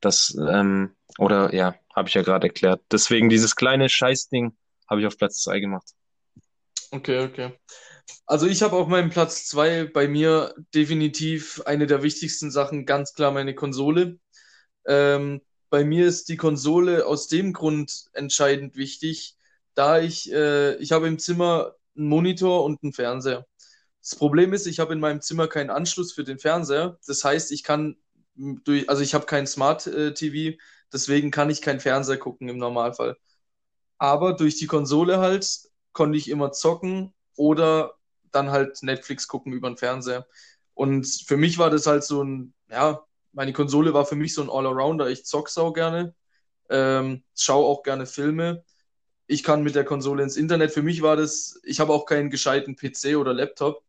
Das, ähm, oder ja, habe ich ja gerade erklärt. Deswegen dieses kleine Scheißding habe ich auf Platz 2 gemacht. Okay, okay. Also ich habe auf meinem Platz 2 bei mir definitiv eine der wichtigsten Sachen, ganz klar meine Konsole. Ähm, bei mir ist die Konsole aus dem Grund entscheidend wichtig, da ich, äh, ich habe im Zimmer einen Monitor und einen Fernseher. Das Problem ist, ich habe in meinem Zimmer keinen Anschluss für den Fernseher. Das heißt, ich kann durch, also ich habe kein Smart äh, TV, deswegen kann ich kein Fernseher gucken im Normalfall. Aber durch die Konsole halt konnte ich immer zocken oder dann halt Netflix gucken über den Fernseher. Und für mich war das halt so ein, ja, meine Konsole war für mich so ein Allrounder. Ich zock's auch gerne, ähm, schaue auch gerne Filme. Ich kann mit der Konsole ins Internet. Für mich war das, ich habe auch keinen gescheiten PC oder Laptop.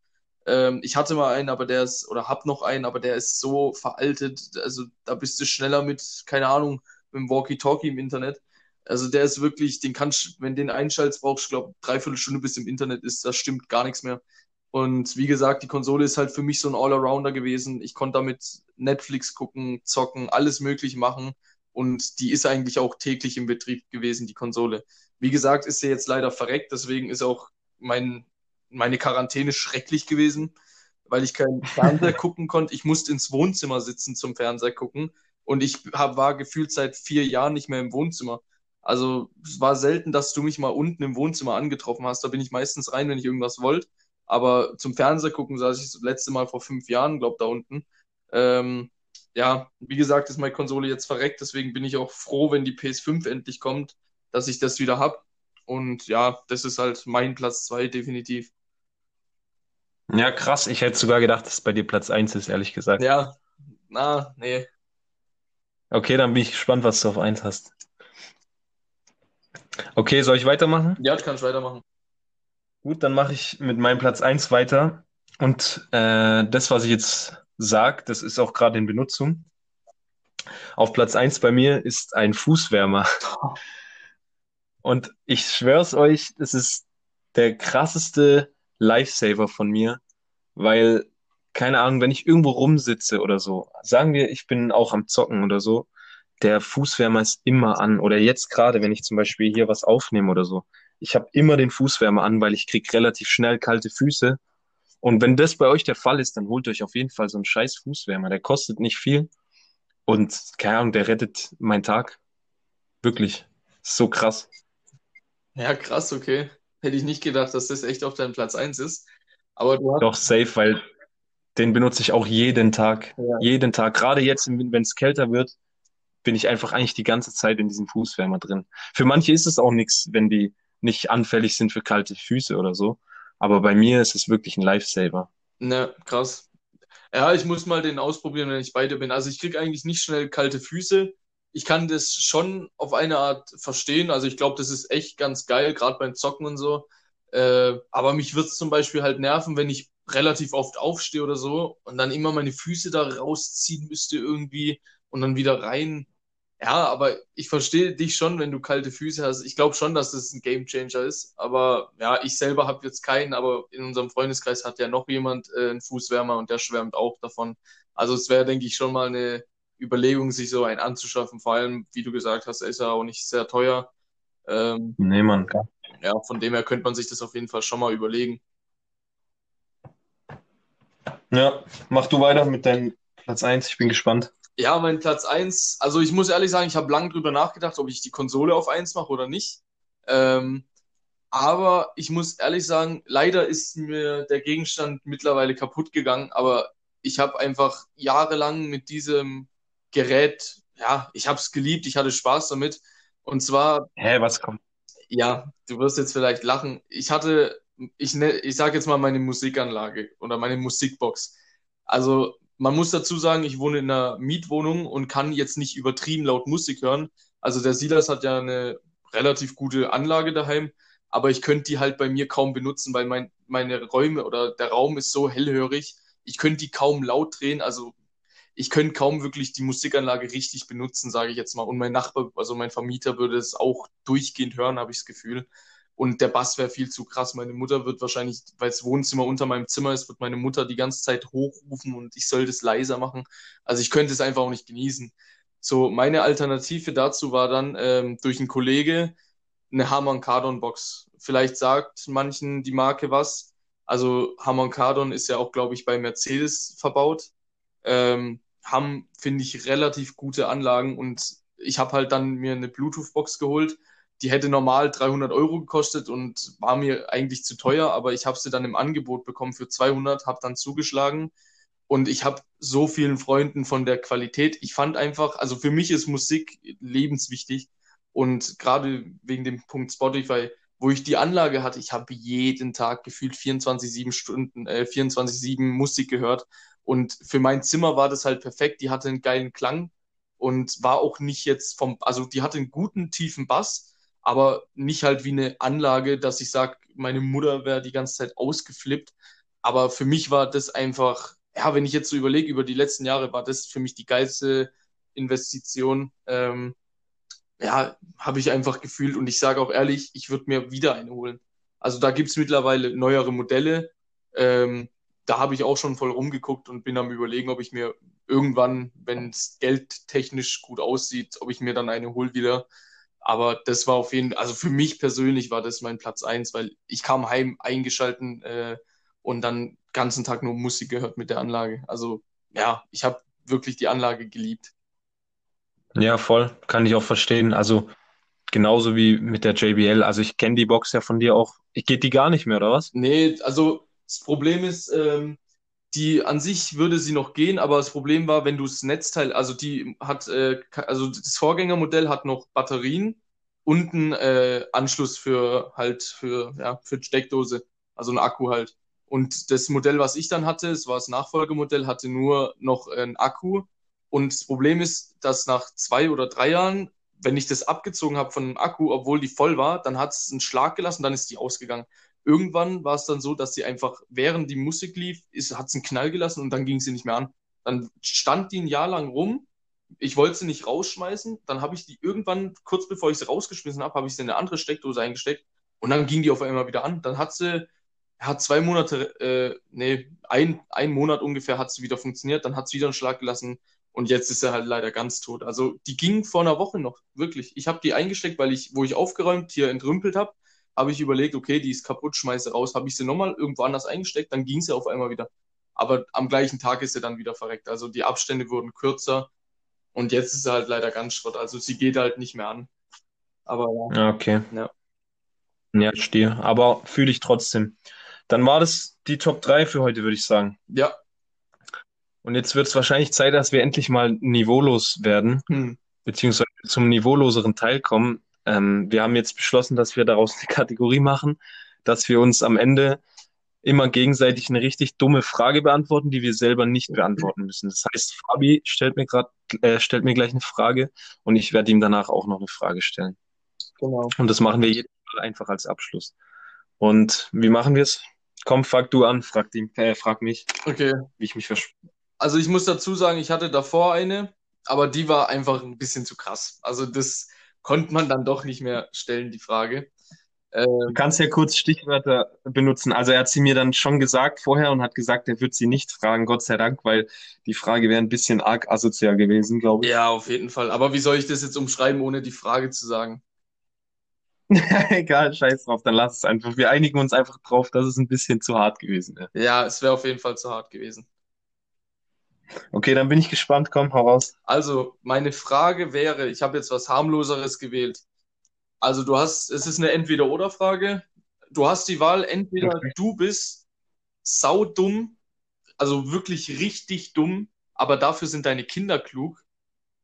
Ähm, ich hatte mal einen, aber der ist, oder hab noch einen, aber der ist so veraltet. Also da bist du schneller mit, keine Ahnung, mit dem Walkie-Talkie im Internet. Also der ist wirklich, den kannst, wenn den einschaltest, brauchst du, glaube dreiviertel Stunde bis im Internet ist, da stimmt gar nichts mehr. Und wie gesagt, die Konsole ist halt für mich so ein All-Arounder gewesen. Ich konnte damit Netflix gucken, zocken, alles möglich machen. Und die ist eigentlich auch täglich im Betrieb gewesen, die Konsole. Wie gesagt, ist sie jetzt leider verreckt, deswegen ist auch mein, meine Quarantäne schrecklich gewesen, weil ich keinen Fernseher gucken konnte. Ich musste ins Wohnzimmer sitzen zum Fernseher gucken. Und ich hab, war gefühlt seit vier Jahren nicht mehr im Wohnzimmer. Also es war selten, dass du mich mal unten im Wohnzimmer angetroffen hast. Da bin ich meistens rein, wenn ich irgendwas wollte. Aber zum Fernseher gucken saß ich das letzte Mal vor fünf Jahren, glaube da unten. Ähm, ja, wie gesagt, ist meine Konsole jetzt verreckt, deswegen bin ich auch froh, wenn die PS5 endlich kommt, dass ich das wieder habe. Und ja, das ist halt mein Platz 2 definitiv. Ja, krass. Ich hätte sogar gedacht, dass es bei dir Platz 1 ist, ehrlich gesagt. Ja, na, nee. Okay, dann bin ich gespannt, was du auf 1 hast. Okay, soll ich weitermachen? Ja, du kannst weitermachen. Gut, dann mache ich mit meinem Platz 1 weiter. Und äh, das, was ich jetzt sage, das ist auch gerade in Benutzung. Auf Platz 1 bei mir ist ein Fußwärmer. Und ich schwör's euch, das ist der krasseste Lifesaver von mir, weil, keine Ahnung, wenn ich irgendwo rumsitze oder so, sagen wir, ich bin auch am Zocken oder so, der Fußwärmer ist immer an. Oder jetzt gerade, wenn ich zum Beispiel hier was aufnehme oder so. Ich habe immer den Fußwärmer an, weil ich krieg relativ schnell kalte Füße. Und wenn das bei euch der Fall ist, dann holt euch auf jeden Fall so einen scheiß Fußwärmer. Der kostet nicht viel. Und keine Ahnung, der rettet meinen Tag. Wirklich. So krass. Ja, krass, okay. Hätte ich nicht gedacht, dass das echt auf deinem Platz 1 ist. Aber du hast. Doch, safe, weil den benutze ich auch jeden Tag. Ja. Jeden Tag. Gerade jetzt, wenn es kälter wird, bin ich einfach eigentlich die ganze Zeit in diesem Fußwärmer drin. Für manche ist es auch nichts, wenn die nicht anfällig sind für kalte Füße oder so. Aber bei mir ist es wirklich ein Lifesaver. Ne, krass. Ja, ich muss mal den ausprobieren, wenn ich bei dir bin. Also ich krieg eigentlich nicht schnell kalte Füße. ich kann das schon auf eine Art verstehen. Also ich glaube, das ist echt ganz geil, gerade beim Zocken und so. Äh, aber mich wird es zum Beispiel halt nerven, wenn ich relativ oft aufstehe oder so und dann immer meine Füße da rausziehen müsste irgendwie und dann wieder rein. Ja, aber ich verstehe dich schon, wenn du kalte Füße hast. Ich glaube schon, dass das ein Gamechanger ist. Aber ja, ich selber habe jetzt keinen, aber in unserem Freundeskreis hat ja noch jemand äh, einen Fußwärmer und der schwärmt auch davon. Also es wäre, denke ich, schon mal eine Überlegung, sich so einen anzuschaffen. Vor allem, wie du gesagt hast, ist er auch nicht sehr teuer. Ähm, nee, man kann. Ja, von dem her könnte man sich das auf jeden Fall schon mal überlegen. Ja, mach du weiter mit deinem Platz 1. Ich bin gespannt. Ja, mein Platz 1. Also ich muss ehrlich sagen, ich habe lange drüber nachgedacht, ob ich die Konsole auf 1 mache oder nicht. Ähm, aber ich muss ehrlich sagen, leider ist mir der Gegenstand mittlerweile kaputt gegangen. Aber ich habe einfach jahrelang mit diesem Gerät, ja, ich habe es geliebt, ich hatte Spaß damit. Und zwar. Hä, was kommt? Ja, du wirst jetzt vielleicht lachen. Ich hatte, ich, ne, ich sage jetzt mal meine Musikanlage oder meine Musikbox. Also man muss dazu sagen, ich wohne in einer Mietwohnung und kann jetzt nicht übertrieben laut Musik hören. Also der Silas hat ja eine relativ gute Anlage daheim, aber ich könnte die halt bei mir kaum benutzen, weil mein, meine Räume oder der Raum ist so hellhörig. Ich könnte die kaum laut drehen, also ich könnte kaum wirklich die Musikanlage richtig benutzen, sage ich jetzt mal. Und mein Nachbar, also mein Vermieter, würde es auch durchgehend hören, habe ich das Gefühl. Und der Bass wäre viel zu krass. Meine Mutter wird wahrscheinlich, weil das Wohnzimmer unter meinem Zimmer ist, wird meine Mutter die ganze Zeit hochrufen und ich soll das leiser machen. Also ich könnte es einfach auch nicht genießen. So, meine Alternative dazu war dann ähm, durch einen Kollege eine Harman Kardon Box. Vielleicht sagt manchen die Marke was. Also Harman Kardon ist ja auch, glaube ich, bei Mercedes verbaut. Ähm, haben, finde ich, relativ gute Anlagen und ich habe halt dann mir eine Bluetooth-Box geholt. Die hätte normal 300 Euro gekostet und war mir eigentlich zu teuer, aber ich habe sie dann im Angebot bekommen für 200, habe dann zugeschlagen und ich habe so vielen Freunden von der Qualität. Ich fand einfach, also für mich ist Musik lebenswichtig und gerade wegen dem Punkt Spotify, wo ich die Anlage hatte, ich habe jeden Tag gefühlt 24-7 Stunden, äh, 24-7 Musik gehört und für mein Zimmer war das halt perfekt. Die hatte einen geilen Klang und war auch nicht jetzt vom, also die hatte einen guten, tiefen Bass, aber nicht halt wie eine Anlage, dass ich sage, meine Mutter wäre die ganze Zeit ausgeflippt. Aber für mich war das einfach, ja, wenn ich jetzt so überlege, über die letzten Jahre war das für mich die geilste Investition. Ähm, ja, habe ich einfach gefühlt und ich sage auch ehrlich, ich würde mir wieder eine holen. Also da gibt es mittlerweile neuere Modelle. Ähm, da habe ich auch schon voll rumgeguckt und bin am überlegen, ob ich mir irgendwann, wenn es geldtechnisch gut aussieht, ob ich mir dann eine hole wieder. Aber das war auf jeden Fall, also für mich persönlich war das mein Platz eins, weil ich kam heim eingeschalten äh, und dann ganzen Tag nur Musik gehört mit der Anlage. Also ja, ich habe wirklich die Anlage geliebt. Ja, voll, kann ich auch verstehen. Also genauso wie mit der JBL. Also ich kenne die Box ja von dir auch. Geht die gar nicht mehr, oder was? Nee, also das Problem ist, ähm, die an sich würde sie noch gehen, aber das Problem war, wenn du das Netzteil, also die hat, äh, also das Vorgängermodell hat noch Batterien und einen äh, Anschluss für halt für ja für Steckdose, also ein Akku halt. Und das Modell, was ich dann hatte, es war das Nachfolgemodell, hatte nur noch einen Akku. Und das Problem ist, dass nach zwei oder drei Jahren, wenn ich das abgezogen habe von dem Akku, obwohl die voll war, dann hat es einen Schlag gelassen, dann ist die ausgegangen irgendwann war es dann so, dass sie einfach, während die Musik lief, hat sie einen Knall gelassen und dann ging sie nicht mehr an. Dann stand die ein Jahr lang rum. Ich wollte sie nicht rausschmeißen. Dann habe ich die irgendwann, kurz bevor ich sie rausgeschmissen habe, habe ich sie in eine andere Steckdose eingesteckt und dann ging die auf einmal wieder an. Dann hat sie, hat zwei Monate, äh, nee, ein, ein Monat ungefähr hat sie wieder funktioniert. Dann hat sie wieder einen Schlag gelassen und jetzt ist sie halt leider ganz tot. Also die ging vor einer Woche noch, wirklich. Ich habe die eingesteckt, weil ich, wo ich aufgeräumt hier entrümpelt habe, habe ich überlegt, okay, die ist kaputt, schmeiße raus, habe ich sie nochmal irgendwo anders eingesteckt, dann ging sie auf einmal wieder. Aber am gleichen Tag ist sie dann wieder verreckt. Also die Abstände wurden kürzer und jetzt ist sie halt leider ganz Schrott. Also sie geht halt nicht mehr an. Aber ja. Okay. Ja. Ja, stehe. Aber fühle ich trotzdem. Dann war das die Top 3 für heute, würde ich sagen. Ja. Und jetzt wird es wahrscheinlich Zeit, dass wir endlich mal niveaulos werden, hm. beziehungsweise zum niveauloseren Teil kommen. Ähm, wir haben jetzt beschlossen, dass wir daraus eine Kategorie machen, dass wir uns am Ende immer gegenseitig eine richtig dumme Frage beantworten, die wir selber nicht beantworten müssen. Das heißt, Fabi stellt mir gerade äh, stellt mir gleich eine Frage und ich werde ihm danach auch noch eine Frage stellen. Genau. Und das machen wir jedes Mal einfach als Abschluss. Und wie machen wir es? Komm, frag du an, frag, ihn, äh, frag mich, Okay. wie ich mich verspreche. Also ich muss dazu sagen, ich hatte davor eine, aber die war einfach ein bisschen zu krass. Also das konnte man dann doch nicht mehr stellen, die Frage. Du Ähm, kannst ja kurz Stichwörter benutzen. Also er hat sie mir dann schon gesagt vorher und hat gesagt, er wird sie nicht fragen, Gott sei Dank, weil die Frage wäre ein bisschen arg asozial gewesen, glaube ich. ja, auf jeden Fall. Aber wie soll ich das jetzt umschreiben, ohne die Frage zu sagen? Egal, scheiß drauf, dann lass es einfach. Wir einigen uns einfach drauf, dass es ein bisschen zu hart gewesen wäre. Ja, es wäre auf jeden Fall zu hart gewesen. Okay, dann bin ich gespannt. Komm, hau raus. Also, meine Frage wäre, ich habe jetzt was harmloseres gewählt. Also, du hast, es ist eine Entweder-oder-Frage. Du hast die Wahl, entweder Okay. du bist saudumm, also wirklich richtig dumm, aber dafür sind deine Kinder klug,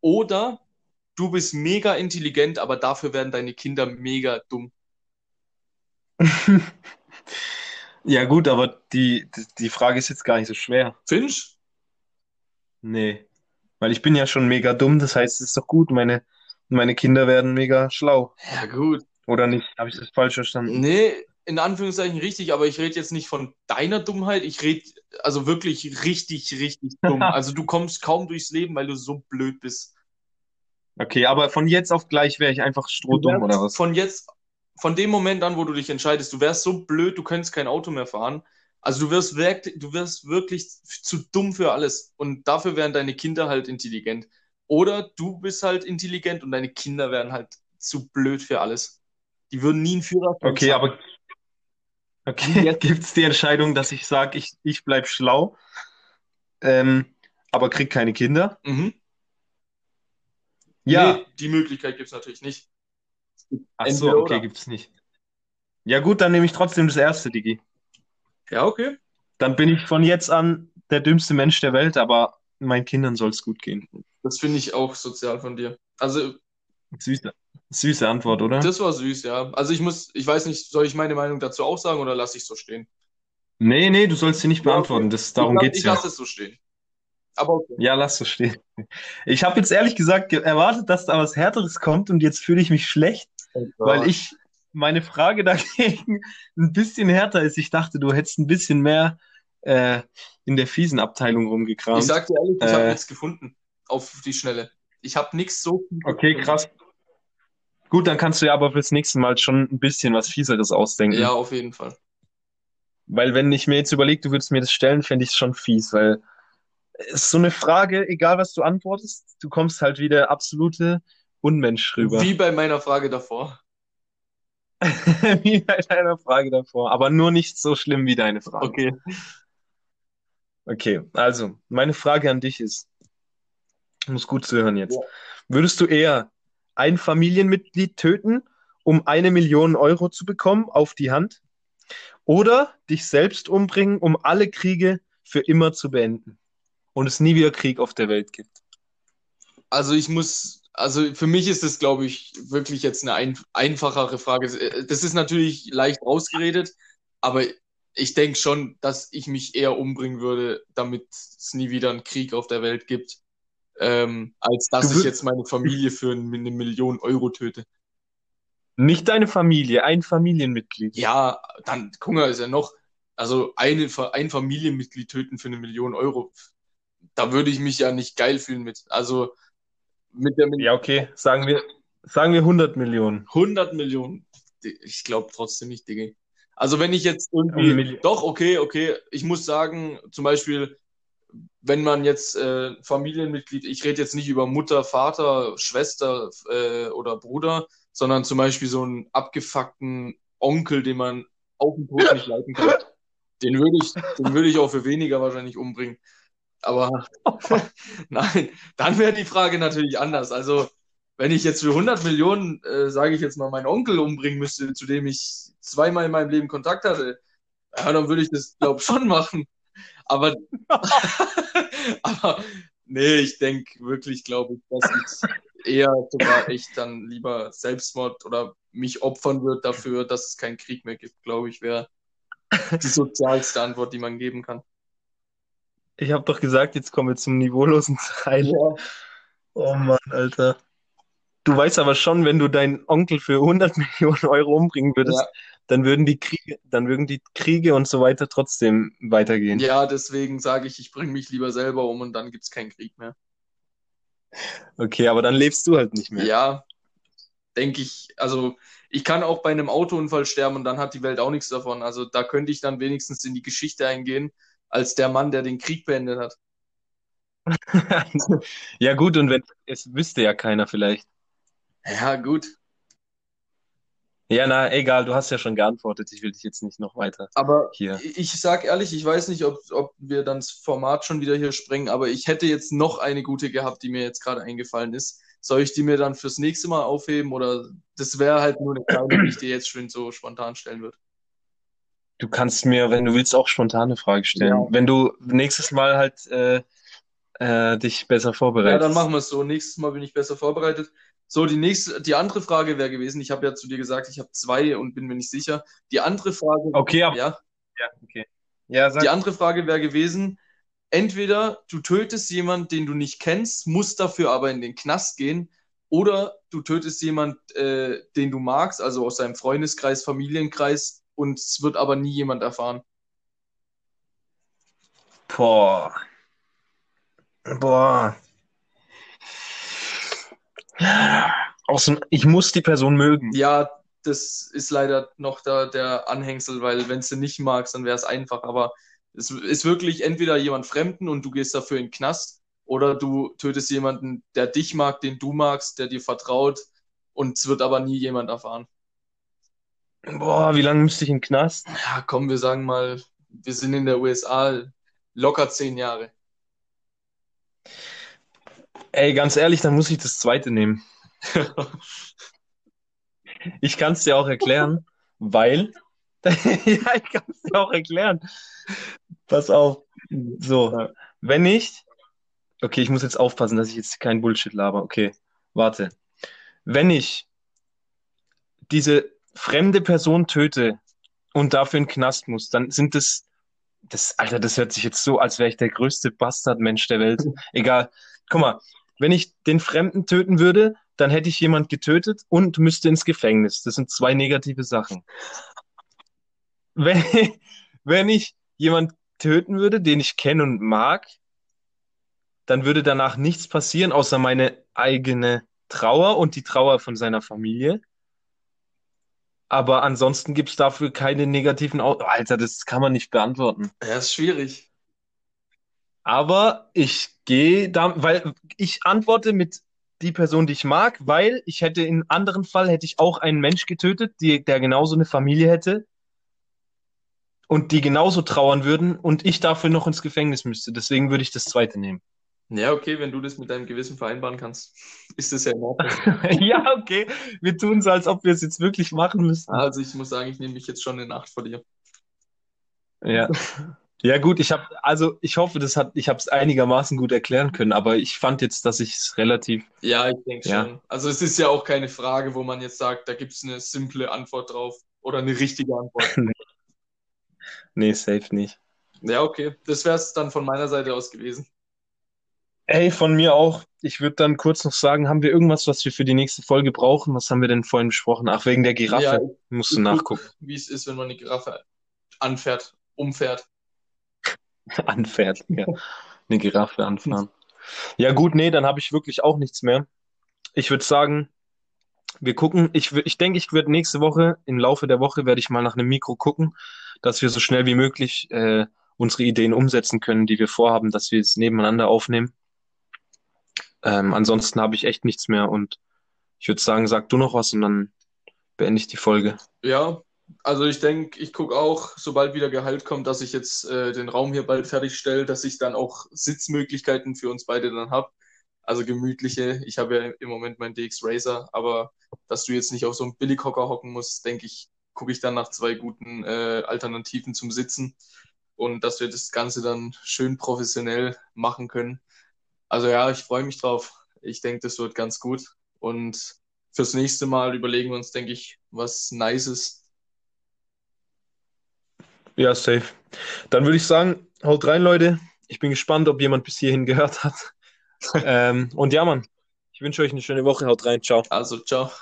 oder du bist mega intelligent, aber dafür werden deine Kinder mega dumm. Ja, gut, aber die, die, die Frage ist jetzt gar nicht so schwer. Finch? Nee. Weil ich bin ja schon mega dumm, das heißt, es ist doch gut, meine, meine Kinder werden mega schlau. Ja, gut. Oder nicht? Habe ich das falsch verstanden? Nee, in Anführungszeichen richtig, aber ich rede jetzt nicht von deiner Dummheit, ich rede also wirklich richtig, richtig dumm. Also du kommst kaum durchs Leben, weil du so blöd bist. Okay, aber von jetzt auf gleich wäre ich einfach Du strohdumm, wärst oder was? von jetzt, von dem Moment an, wo du dich entscheidest, du wärst so blöd, du könntest kein Auto mehr fahren. Also du wirst wirklich, du wirst wirklich zu dumm für alles. Und dafür wären deine Kinder halt intelligent. Oder du bist halt intelligent und deine Kinder wären halt zu blöd für alles. Die würden nie einen Führerschein Okay, schaffen. aber okay, gibt es die Entscheidung, dass ich sage, ich, ich bleib schlau, ähm, aber krieg keine Kinder? Mhm. Ja. Nee, die Möglichkeit gibt es natürlich nicht. Ach so, okay, oder. gibt's nicht. Ja gut, dann nehme ich trotzdem das erste, Digi. Ja, okay. Dann bin ich von jetzt an der dümmste Mensch der Welt, aber meinen Kindern soll es gut gehen. Das finde ich auch sozial von dir. Also, Süße, süße Antwort, oder? das war süß, ja. Also ich muss, ich weiß nicht, soll ich meine Meinung dazu auch sagen oder lasse ich so stehen? Nee, nee, du sollst sie nicht beantworten. Das, darum ich, geht's ich ja. lasse es so stehen. Aber okay. Ja, lass so stehen. Ich habe jetzt ehrlich gesagt ge- erwartet, dass da was Härteres kommt und jetzt fühle ich mich schlecht, weil ich meine Frage dagegen ein bisschen härter ist. Ich dachte, du hättest ein bisschen mehr äh, in der fiesen Abteilung Ich rumgekramt. sag dir ehrlich, ich habe Äh. nichts gefunden auf die Schnelle. Ich habe nichts so. Okay, krass. Gut, dann kannst du ja aber fürs nächste Mal schon ein bisschen was Fieseres ausdenken. Ja, auf jeden Fall. Weil wenn ich mir jetzt überlege, du würdest mir das stellen, fände ich es schon fies, weil es ist so eine Frage, egal was du antwortest, du kommst halt wie der absolute Unmensch rüber. Wie bei meiner Frage davor. Wie bei deiner Frage davor, aber nur nicht so schlimm wie deine Frage. Okay. Okay, also meine Frage an dich ist, du musst gut zuhören jetzt. Ja. Würdest du eher ein Familienmitglied töten, um eine Million Euro zu bekommen auf die Hand, oder dich selbst umbringen, um alle Kriege für immer zu beenden und es nie wieder Krieg auf der Welt gibt? Also ich muss, also für mich ist das, glaube ich, wirklich jetzt eine ein, einfachere Frage. Das ist natürlich leicht ausgeredet, aber ich denke schon, dass ich mich eher umbringen würde, damit es nie wieder einen Krieg auf der Welt gibt, ähm, als dass ich jetzt meine Familie für eine Million Euro töte. Nicht deine Familie, ein Familienmitglied. Ja, dann, guck mal, ist ja noch, also eine, ein Familienmitglied töten für eine Million Euro. Da würde ich mich ja nicht geil fühlen mit. Also mit der Million. Ja, okay, sagen wir, sagen wir 100 Millionen. 100 Millionen. Ich glaube trotzdem nicht, Digga. Also wenn ich jetzt irgendwie, doch, okay, okay, ich muss sagen, zum Beispiel, wenn man jetzt äh, Familienmitglied, ich rede jetzt nicht über Mutter, Vater, Schwester äh, oder Bruder, sondern zum Beispiel so einen abgefuckten Onkel, den man auf den Tod nicht leiten kann. Den würde ich, den würde ich auch für weniger wahrscheinlich umbringen. Aber nein, dann wäre die Frage natürlich anders. Also wenn ich jetzt für 100 Millionen, äh, sage ich jetzt mal, meinen Onkel umbringen müsste, zu dem ich zweimal in meinem Leben Kontakt hatte, ja, dann würde ich das, glaube ich, schon machen. Aber, aber nee, ich denke wirklich, glaube ich, dass ich eher sogar echt dann lieber Selbstmord oder mich opfern würde dafür, dass es keinen Krieg mehr gibt, glaube ich, wäre die sozialste Antwort, die man geben kann. Ich habe doch gesagt, jetzt kommen wir zum niveaulosen Teil. Ja. Oh Mann, Alter. Du weißt aber schon, wenn du deinen Onkel für 100 Millionen Euro umbringen würdest, Ja. dann würden die Kriege, dann würden die Kriege und so weiter trotzdem weitergehen. Ja, deswegen sage ich, ich bringe mich lieber selber um und dann gibt's keinen Krieg mehr. Okay, aber dann lebst du halt nicht mehr. Ja, denke ich, also ich kann auch bei einem Autounfall sterben und dann hat die Welt auch nichts davon. Also da könnte ich dann wenigstens in die Geschichte eingehen, als der Mann, der den Krieg beendet hat. Ja, gut, und wenn, es wüsste ja keiner vielleicht. Ja, gut. Ja, na, egal, du hast ja schon geantwortet. Ich will dich jetzt nicht noch weiter Aber hier. ich sag ehrlich, ich weiß nicht, ob, ob wir dann das Format schon wieder hier sprengen, aber ich hätte jetzt noch eine gute gehabt, die mir jetzt gerade eingefallen ist. Soll ich die mir dann fürs nächste Mal aufheben oder das wäre halt nur eine kleine, die ich dir jetzt schön so spontan stellen würde? Du kannst mir, wenn du willst, auch spontane Frage stellen. Ja. Wenn du nächstes Mal halt äh, äh, dich besser Ja, vorbereitest. dann machen wir es so. Nächstes Mal bin ich besser vorbereitet. So, die nächste, die andere Frage wäre gewesen, ich habe ja zu dir gesagt, ich habe zwei und bin mir nicht sicher. Die andere Frage, Okay, aber ja, ja, okay. Ja, sag. die andere Frage wäre gewesen, entweder du tötest jemanden, den du nicht kennst, musst dafür aber in den Knast gehen, oder du tötest jemanden, äh, den du magst, also aus deinem Freundeskreis, Familienkreis, und es wird aber nie jemand erfahren. Boah. Boah. Außerdem, ich muss die Person mögen. Ja, das ist leider noch da der Anhängsel, weil wenn du nicht magst, dann wäre es einfach. Aber es ist wirklich entweder jemand Fremden und du gehst dafür in den Knast, oder du tötest jemanden, der dich mag, den du magst, der dir vertraut, und es wird aber nie jemand erfahren. Boah, wie lange müsste ich in den Knast? Ja, komm, wir sagen mal, wir sind in der USA locker zehn Jahre. Ey, ganz ehrlich, dann muss ich das zweite nehmen. Ich kann es dir auch erklären, weil. ja, ich kann es dir auch erklären. Pass auf. So, wenn ich. Okay, ich muss jetzt aufpassen, dass ich jetzt kein Bullshit laber. Okay, warte. Wenn ich diese fremde Person töte und dafür in den Knast muss, dann sind das. Das, Alter, das hört sich jetzt so, als wäre ich der größte Bastardmensch der Welt. Egal. Guck mal, wenn ich den Fremden töten würde, dann hätte ich jemand getötet und müsste ins Gefängnis. Das sind zwei negative Sachen. Wenn, wenn ich jemand töten würde, den ich kenne und mag, dann würde danach nichts passieren, außer meine eigene Trauer und die Trauer von seiner Familie. Aber ansonsten gibt es dafür keine negativen Au Alter, das kann man nicht beantworten. Ja, ist schwierig. Aber ich gehe da, weil ich antworte mit die Person, die ich mag, weil ich hätte in einem anderen Fall hätte ich auch einen Mensch getötet, die, der genauso eine Familie hätte und die genauso trauern würden und ich dafür noch ins Gefängnis müsste. Deswegen würde ich das zweite nehmen. Ja, okay, wenn du das mit deinem Gewissen vereinbaren kannst, ist das ja in Ordnung. Ja, okay. Wir tun so, als ob wir es jetzt wirklich machen müssten. Also ich muss sagen, ich nehme mich jetzt schon in Acht vor dir. Ja. Ja, gut, ich habe, also ich hoffe, das hat, ich habe es einigermaßen gut erklären können, aber ich fand jetzt, dass ich es relativ, Ja, ich denke Ja. schon. Also es ist ja auch keine Frage, wo man jetzt sagt, da gibt es eine simple Antwort drauf oder eine richtige Antwort. nee, safe nicht. Ja, okay. Das wäre es dann von meiner Seite aus gewesen. Ey, von mir auch. Ich würde dann kurz noch sagen, haben wir irgendwas, was wir für die nächste Folge brauchen? Was haben wir denn vorhin besprochen? Ach, wegen der Giraffe. Ja, Musst du guck, nachgucken. wie es ist, wenn man eine Giraffe anfährt, umfährt. Anfährt, ja. Eine Giraffe anfahren. Ja, gut, nee, dann habe ich wirklich auch nichts mehr. Ich würde sagen, wir gucken. Ich, ich denke, ich werde nächste Woche, im Laufe der Woche, werde ich mal nach einem Mikro gucken, dass wir so schnell wie möglich äh, unsere Ideen umsetzen können, die wir vorhaben, dass wir es nebeneinander aufnehmen. Ähm, ansonsten habe ich echt nichts mehr und ich würde sagen, sag du noch was und dann beende ich die Folge. Ja, also ich denke, ich gucke auch, sobald wieder Gehalt kommt, dass ich jetzt äh, den Raum hier bald fertigstelle, dass ich dann auch Sitzmöglichkeiten für uns beide dann habe. Also gemütliche. Ich habe ja im Moment meinen DX Racer, aber dass du jetzt nicht auf so einem Billighocker hocken musst, denke ich, gucke ich dann nach zwei guten äh, Alternativen zum Sitzen und dass wir das Ganze dann schön professionell machen können. Also ja, ich freue mich drauf. Ich denke, das wird ganz gut. Und fürs nächste Mal überlegen wir uns, denke ich, was Nices. Ja, safe. Dann würde ich sagen, haut rein, Leute. Ich bin gespannt, ob jemand bis hierhin gehört hat. Ähm, und ja, Mann, wünsche euch eine schöne Woche. Haut rein. Ciao. Also, ciao.